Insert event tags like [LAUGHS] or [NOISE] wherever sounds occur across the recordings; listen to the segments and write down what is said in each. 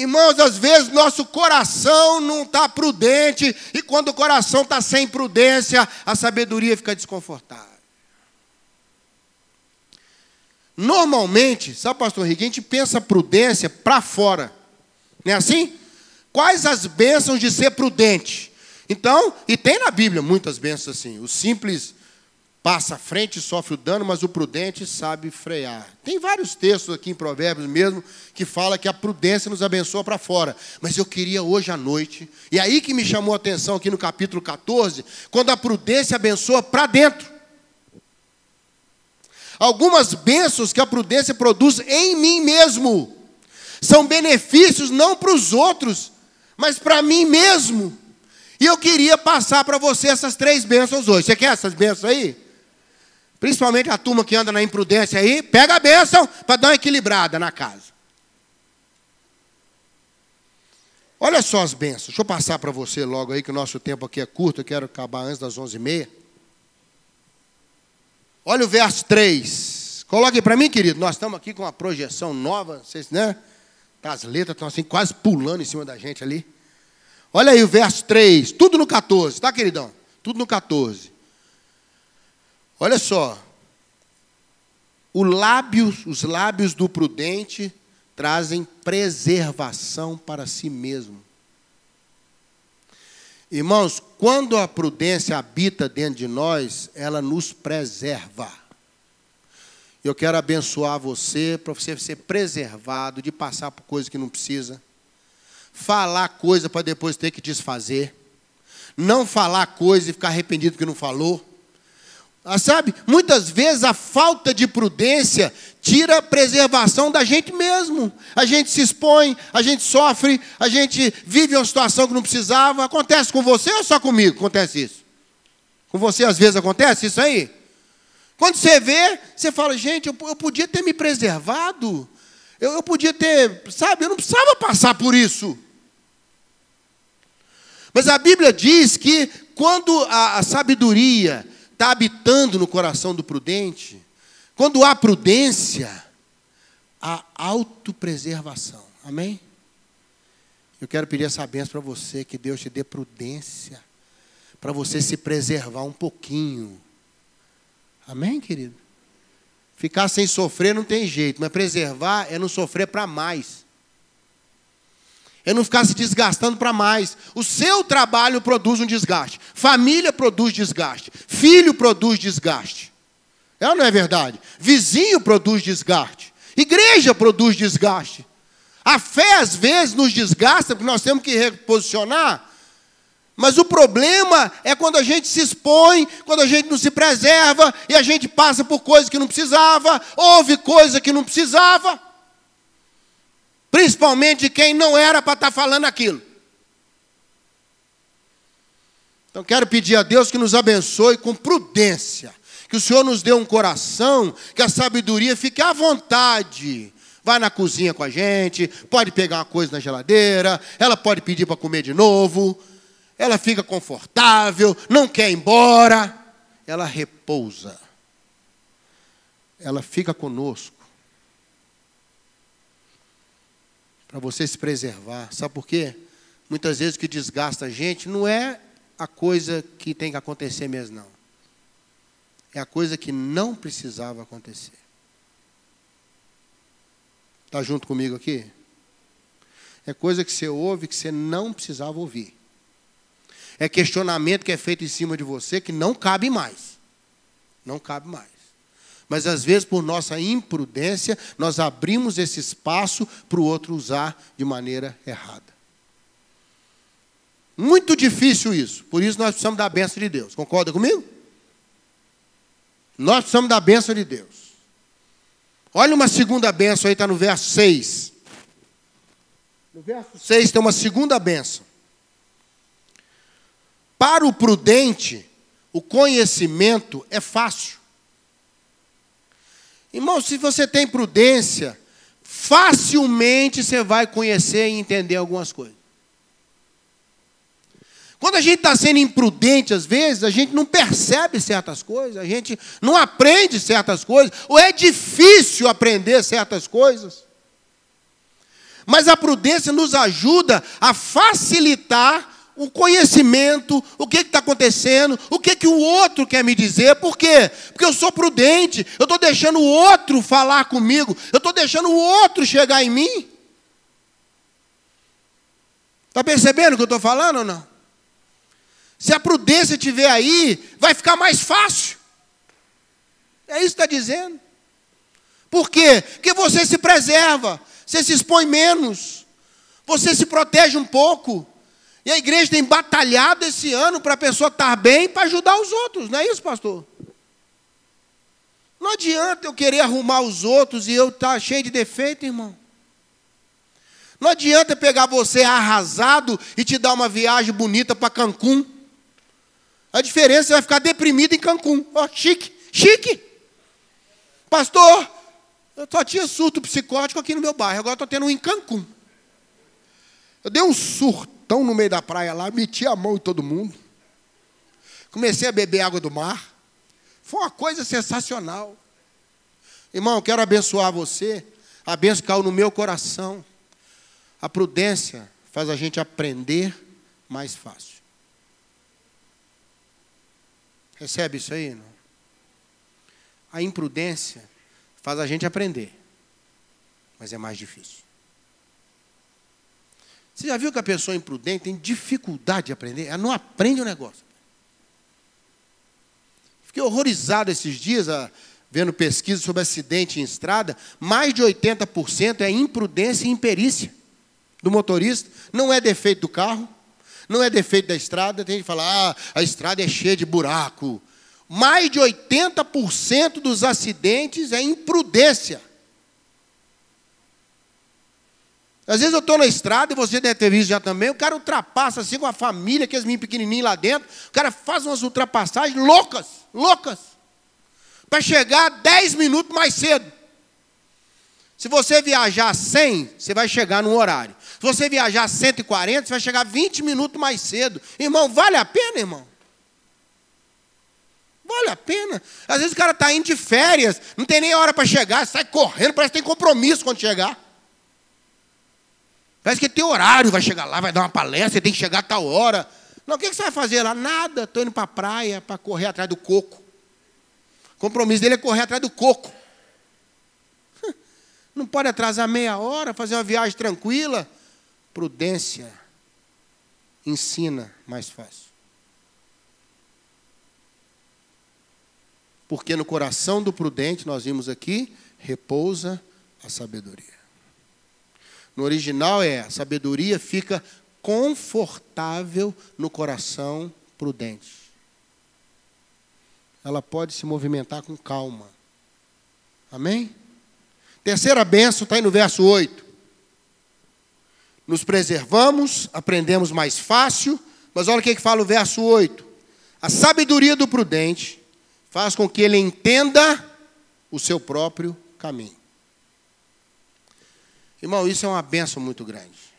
Irmãos, às vezes nosso coração não está prudente, e quando o coração está sem prudência, a sabedoria fica desconfortável. Normalmente, sabe, pastor Henrique, a gente pensa prudência para fora. Não é assim? Quais as bênçãos de ser prudente? Então, e tem na Bíblia muitas bênçãos assim. O simples passa à frente e sofre o dano, mas o prudente sabe frear. Tem vários textos aqui em Provérbios mesmo que fala que a prudência nos abençoa para fora. Mas eu queria hoje à noite, e aí que me chamou a atenção aqui no capítulo 14, quando a prudência abençoa para dentro. Algumas bênçãos que a prudência produz em mim mesmo são benefícios não para os outros, mas para mim mesmo. E eu queria passar para você essas três bênçãos hoje. Você quer essas bênçãos aí? Principalmente a turma que anda na imprudência aí, pega a bênção para dar uma equilibrada na casa. Olha só as bênçãos. Deixa eu passar para você logo aí, que o nosso tempo aqui é curto, eu quero acabar antes das 11h30. Olha o verso 3. Coloque para mim, querido. Nós estamos aqui com uma projeção nova, vocês, né? As letras estão assim, quase pulando em cima da gente ali. Olha aí o verso 3, tudo no 14, tá, queridão? Tudo no 14. Olha só. O lábios, os lábios do prudente trazem preservação para si mesmo. Irmãos, quando a prudência habita dentro de nós, ela nos preserva. Eu quero abençoar você para você ser preservado de passar por coisas que não precisa, falar coisa para depois ter que desfazer, não falar coisa e ficar arrependido que não falou. Ah, sabe, muitas vezes a falta de prudência tira a preservação da gente mesmo. A gente se expõe, a gente sofre, a gente vive uma situação que não precisava. Acontece com você ou só comigo? Acontece isso? Com você às vezes acontece isso aí? Quando você vê, você fala, gente, eu, eu podia ter me preservado. Eu, eu podia ter, sabe, eu não precisava passar por isso. Mas a Bíblia diz que quando a, a sabedoria está habitando no coração do prudente, quando há prudência, há autopreservação. Amém? Eu quero pedir essa benção para você, que Deus te dê prudência, para você se preservar um pouquinho. Amém, querido? Ficar sem sofrer não tem jeito, mas preservar é não sofrer para mais. É não ficar se desgastando para mais. O seu trabalho produz um desgaste. Família produz desgaste. Filho produz desgaste. É ou não é verdade? Vizinho produz desgaste. Igreja produz desgaste. A fé às vezes nos desgasta porque nós temos que reposicionar. Mas o problema é quando a gente se expõe, quando a gente não se preserva e a gente passa por coisas que não precisava, ouve coisa que não precisava. Principalmente de quem não era para estar tá falando aquilo. Então quero pedir a Deus que nos abençoe com prudência. Que o Senhor nos dê um coração, que a sabedoria fique à vontade. Vai na cozinha com a gente, pode pegar uma coisa na geladeira, ela pode pedir para comer de novo, ela fica confortável, não quer ir embora, ela repousa, ela fica conosco. Para você se preservar. Sabe por quê? Muitas vezes o que desgasta a gente não é a coisa que tem que acontecer mesmo, não. É a coisa que não precisava acontecer. Está junto comigo aqui? É coisa que você ouve que você não precisava ouvir. É questionamento que é feito em cima de você que não cabe mais. Não cabe mais. Mas às vezes, por nossa imprudência, nós abrimos esse espaço para o outro usar de maneira errada. Muito difícil isso. Por isso nós precisamos da benção de Deus. Concorda comigo? Nós precisamos da benção de Deus. Olha uma segunda benção aí, está no verso 6. No verso 6 tem uma segunda benção. Para o prudente, o conhecimento é fácil. Irmão, se você tem prudência, facilmente você vai conhecer e entender algumas coisas. Quando a gente está sendo imprudente, às vezes, a gente não percebe certas coisas, a gente não aprende certas coisas, ou é difícil aprender certas coisas. mas a prudência nos ajuda a facilitar o conhecimento, o que está acontecendo, o que, que o outro quer me dizer. Por quê? Porque eu sou prudente, eu estou deixando o outro falar comigo, eu estou deixando o outro chegar em mim. Está percebendo o que eu estou falando ou não? Se a prudência estiver aí, vai ficar mais fácil. É isso que está dizendo. Por quê? Porque você se preserva, você se expõe menos, você se protege um pouco. E a igreja tem batalhado esse ano para a pessoa estar bem para ajudar os outros, não é isso, pastor? Não adianta eu querer arrumar os outros e eu estar tá cheio de defeito, irmão. Não adianta pegar você arrasado e te dar uma viagem bonita para Cancún. A diferença é você vai ficar deprimido em Cancún. Ó, oh, chique, chique. Pastor, eu só tinha surto psicótico aqui no meu bairro, agora estou tendo um em Cancún. Eu dei um surto tão no meio da praia lá, meti a mão em todo mundo. Comecei a beber água do mar. Foi uma coisa sensacional. Irmão, quero abençoar você. A bênção caiu no meu coração. A prudência faz a gente aprender mais fácil. Recebe isso aí? Não? A imprudência faz a gente aprender, mas é mais difícil. Você já viu que a pessoa imprudente tem dificuldade de aprender? Ela não aprende o negócio. Fiquei horrorizado esses dias, vendo pesquisa sobre acidente em estrada. Mais de 80% é imprudência e imperícia do motorista. Não é defeito do carro, não é defeito da estrada. Tem gente que fala, ah, a estrada é cheia de buraco. Mais de 80% dos acidentes é imprudência. Às vezes eu estou na estrada, e você deve ter visto já também, o cara ultrapassa assim com a família, aqueles meninos pequenininhos lá dentro, o cara faz umas ultrapassagens loucas, loucas, para chegar 10 minutos mais cedo. Se você viajar 100, você vai chegar no horário. Se você viajar 140, você vai chegar 20 minutos mais cedo. Irmão, vale a pena, irmão? Vale a pena. Às vezes o cara está indo de férias, não tem nem hora para chegar, sai correndo, parece que tem compromisso quando chegar. Parece que tem horário, vai chegar lá, vai dar uma palestra, tem que chegar a tal hora. Não, o que você vai fazer lá? Nada, estou indo para a praia para correr atrás do coco. O compromisso dele é correr atrás do coco. [LAUGHS] Não pode atrasar meia hora, fazer uma viagem tranquila. Prudência ensina mais fácil. Porque no coração do prudente, nós vimos aqui, repousa a sabedoria. No original é: a sabedoria fica confortável no coração prudente. Ela pode se movimentar com calma. Amém? Terceira benção está aí no verso 8. Nos preservamos, aprendemos mais fácil, mas olha o que, que fala o verso 8. A sabedoria do prudente faz com que ele entenda o seu próprio caminho. Irmão, isso é uma benção muito grande.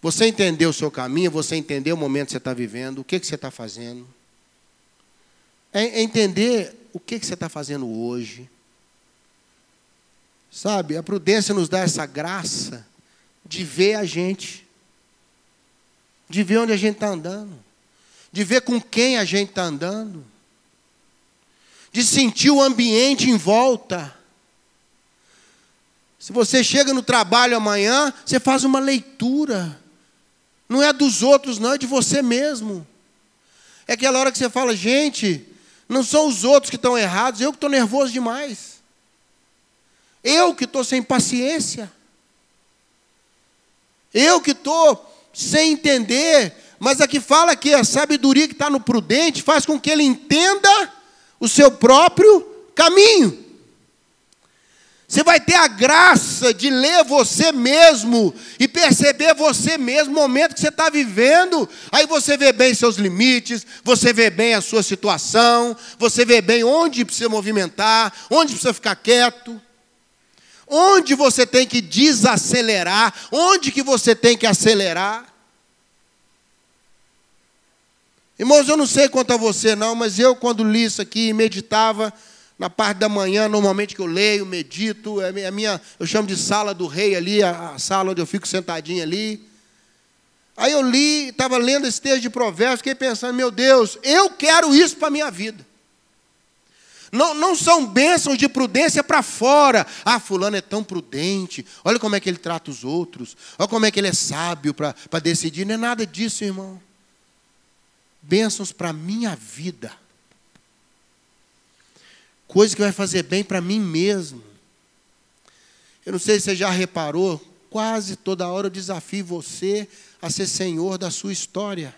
Você entendeu o seu caminho, você entendeu o momento que você está vivendo, o que, que você está fazendo. É, é entender o que, que você está fazendo hoje. Sabe, a prudência nos dá essa graça de ver a gente, de ver onde a gente está andando, de ver com quem a gente está andando, de sentir o ambiente em volta. Se você chega no trabalho amanhã, você faz uma leitura. Não é dos outros, não, é de você mesmo. É aquela hora que você fala, gente, não são os outros que estão errados, eu que estou nervoso demais. Eu que estou sem paciência. Eu que estou sem entender. Mas aqui fala que a sabedoria que está no prudente faz com que ele entenda o seu próprio caminho. Você vai ter a graça de ler você mesmo e perceber você mesmo, o momento que você está vivendo. Aí você vê bem seus limites, você vê bem a sua situação, você vê bem onde precisa movimentar, onde precisa ficar quieto, onde você tem que desacelerar, onde que você tem que acelerar. Irmãos, eu não sei quanto a você não, mas eu quando li isso aqui, meditava, Na parte da manhã, normalmente que eu leio, medito, é a minha, eu chamo de sala do rei ali, a sala onde eu fico sentadinho ali. Aí eu li, estava lendo esse texto de provérbios, fiquei pensando, meu Deus, eu quero isso para a minha vida. Não, não são bênçãos de prudência para fora. Ah, fulano é tão prudente. Olha como é que ele trata os outros. Olha como é que ele é sábio para decidir. Não é nada disso, irmão. Bênçãos para a minha vida. Coisa que vai fazer bem para mim mesmo. Eu não sei se você já reparou, quase toda hora eu desafio você a ser senhor da sua história,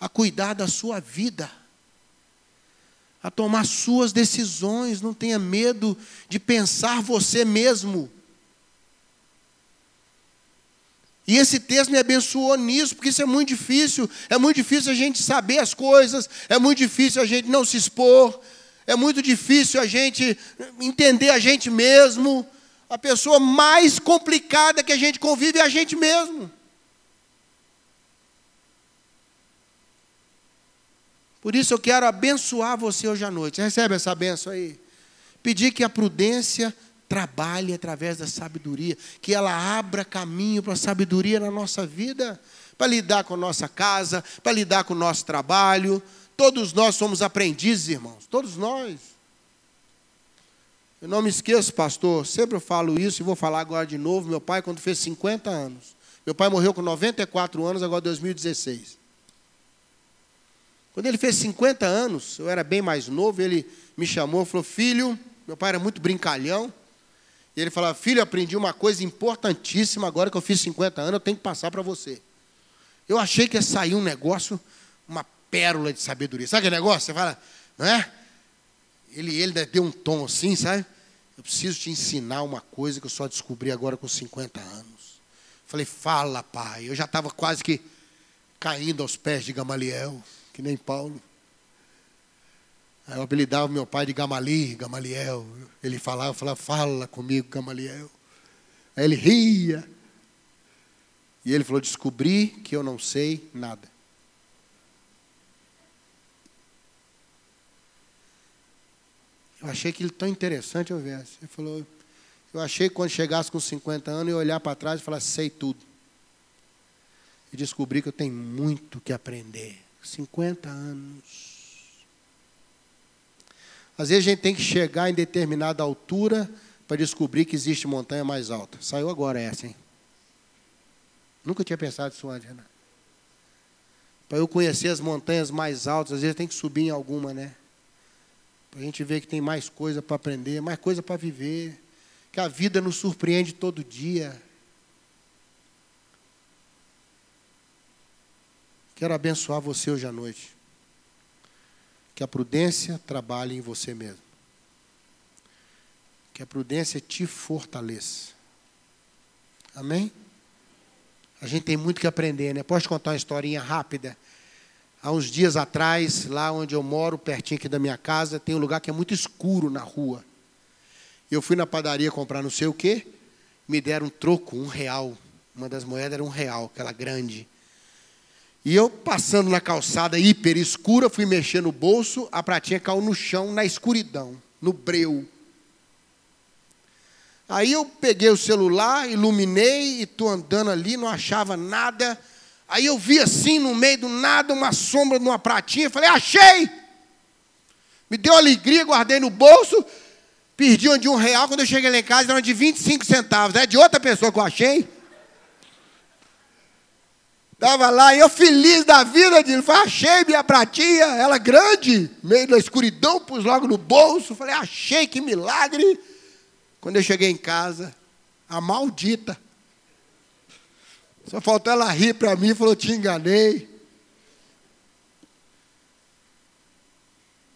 a cuidar da sua vida a tomar suas decisões, não tenha medo de pensar você mesmo. E esse texto me abençoou nisso, porque isso é muito difícil. É muito difícil a gente saber as coisas, é muito difícil a gente não se expor, é muito difícil a gente entender a gente mesmo. A pessoa mais complicada que a gente convive é a gente mesmo. Por isso eu quero abençoar você hoje à noite. Recebe essa benção aí. Pedir que a prudência trabalhe através da sabedoria, que ela abra caminho para a sabedoria na nossa vida, para lidar com a nossa casa, para lidar com o nosso trabalho. Todos nós somos aprendizes, irmãos, todos nós. Eu não me esqueço, pastor, sempre eu falo isso e vou falar agora de novo. Meu pai, quando fez 50 anos, meu pai morreu com 94 anos, agora 2016. Quando ele fez 50 anos, eu era bem mais novo, ele me chamou e falou: Filho, meu pai era muito brincalhão. E ele falava: Filho, aprendi uma coisa importantíssima agora que eu fiz 50 anos, eu tenho que passar para você. Eu achei que ia sair um negócio, uma pérola de sabedoria. Sabe aquele negócio? Você fala, não é? Ele, ele deu um tom assim, sabe? Eu preciso te ensinar uma coisa que eu só descobri agora com 50 anos. Falei, fala, pai. Eu já estava quase que caindo aos pés de Gamaliel que nem Paulo. Aí eu apelidava meu pai de Gamali, Gamaliel. Ele falava, falava, fala comigo, Gamaliel. Aí ele ria. E ele falou: descobri que eu não sei nada. Eu achei aquilo tão interessante eu ver. Ele falou: eu achei que quando chegasse com 50 anos eu olhar para trás e falar: sei tudo. E descobri que eu tenho muito que aprender. 50 anos. Às vezes a gente tem que chegar em determinada altura para descobrir que existe montanha mais alta. Saiu agora essa, hein? Nunca tinha pensado isso antes, Renato. Para eu conhecer as montanhas mais altas, às vezes tem que subir em alguma, né? A gente ver que tem mais coisa para aprender, mais coisa para viver. Que a vida nos surpreende todo dia. Quero abençoar você hoje à noite. Que a prudência trabalhe em você mesmo. Que a prudência te fortaleça. Amém? A gente tem muito que aprender, né? Posso contar uma historinha rápida? Há uns dias atrás, lá onde eu moro, pertinho aqui da minha casa, tem um lugar que é muito escuro na rua. Eu fui na padaria comprar não sei o quê, me deram um troco, um real. Uma das moedas era um real, aquela grande. E eu passando na calçada hiper escura, fui mexer no bolso, a pratinha caiu no chão, na escuridão, no breu. Aí eu peguei o celular, iluminei e estou andando ali, não achava nada. Aí eu vi assim, no meio do nada, uma sombra numa pratinha. Falei, achei! Me deu alegria, guardei no bolso. Perdi uma de um real. Quando eu cheguei lá em casa, era de 25 centavos. É de outra pessoa que eu achei. Estava lá, e eu feliz da vida, de, achei minha pratinha, ela grande, meio da escuridão, pus logo no bolso, falei, achei, que milagre. Quando eu cheguei em casa, a maldita, só faltou ela rir para mim e falou, te enganei.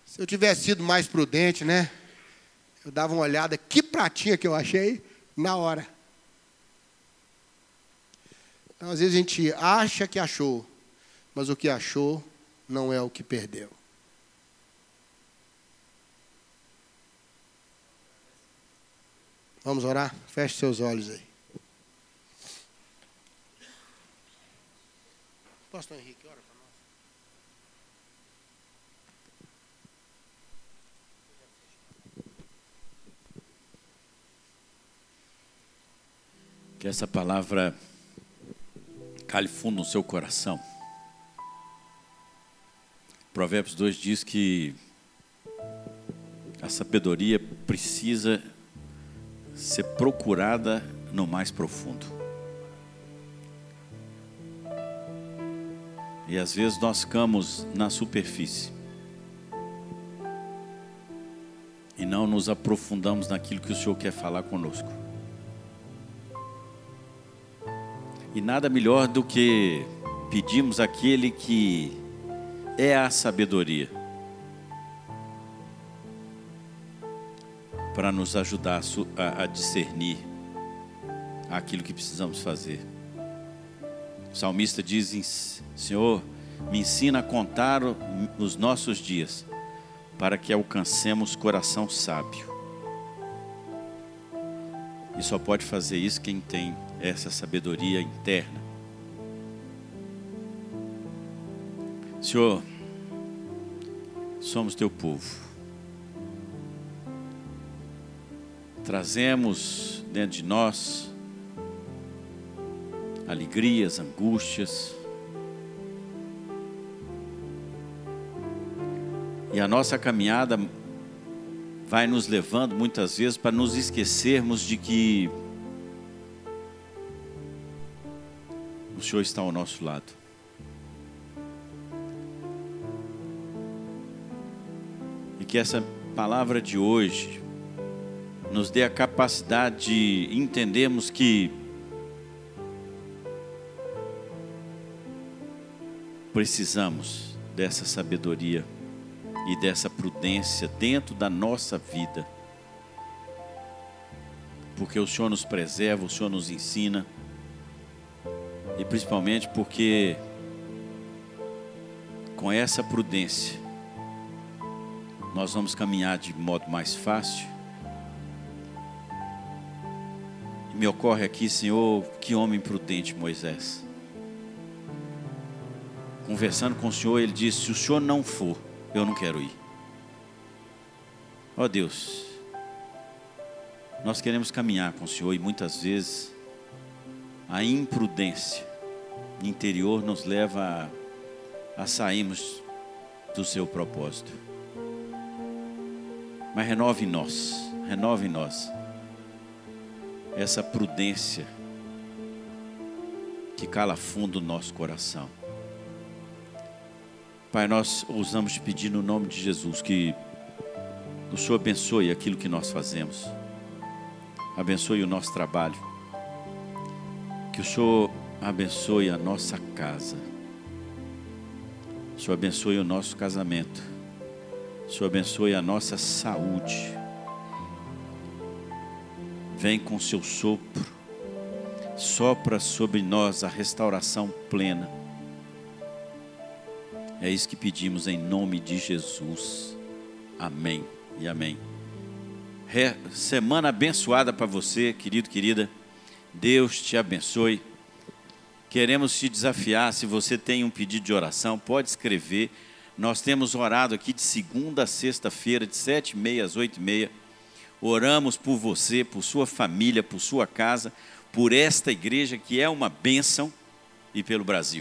Se eu tivesse sido mais prudente, né? Eu dava uma olhada, que pratinha que eu achei, na hora. Então, às vezes a gente acha que achou, mas o que achou não é o que perdeu. Vamos orar? Feche seus olhos aí. Pastor Henrique, ora para nós. Que essa palavra cale fundo no seu coração. Provérbios 2 diz que a sabedoria precisa ser procurada no mais profundo. E às vezes nós ficamos na superfície. E não nos aprofundamos naquilo que o Senhor quer falar conosco. E nada melhor do que pedimos aquele que é a sabedoria para nos ajudar a, discernir aquilo que precisamos fazer. O salmista diz: Senhor, me ensina a contar os nossos dias, para que alcancemos coração sábio. E só pode fazer isso quem tem essa sabedoria interna. Senhor, somos teu povo. Trazemos dentro de nós alegrias, angústias. E a nossa caminhada vai nos levando muitas vezes para nos esquecermos de que o Senhor está ao nosso lado. E que essa palavra de hoje nos dê a capacidade de entendermos que precisamos dessa sabedoria e dessa prudência dentro da nossa vida. Porque o Senhor nos preserva, o Senhor nos ensina. E principalmente porque com essa prudência nós vamos caminhar de modo mais fácil. E me ocorre aqui, Senhor, que homem prudente Moisés. Conversando com o Senhor, ele disse: Se o Senhor não for, eu não quero ir. Ó oh Deus, nós queremos caminhar com o Senhor e muitas vezes a imprudência interior nos leva a, a sairmos do seu propósito. Mas renove em nós, renove em nós essa prudência que cala fundo o nosso coração. Pai, nós ousamos pedir no nome de Jesus que o Senhor abençoe aquilo que nós fazemos, abençoe o nosso trabalho, que o Senhor abençoe a nossa casa, o Senhor abençoe o nosso casamento, o Senhor abençoe a nossa saúde. Vem com seu sopro, sopra sobre nós a restauração plena é isso que pedimos em nome de Jesus. Amém e amém. Re, semana abençoada para você, querido, querida. Deus te abençoe. Queremos te desafiar, se você tem um pedido de oração, pode escrever. Nós temos orado aqui de segunda a sexta-feira, de sete e meia às oito e meia. Oramos por você, por sua família, por sua casa, por esta igreja que é uma bênção e pelo Brasil.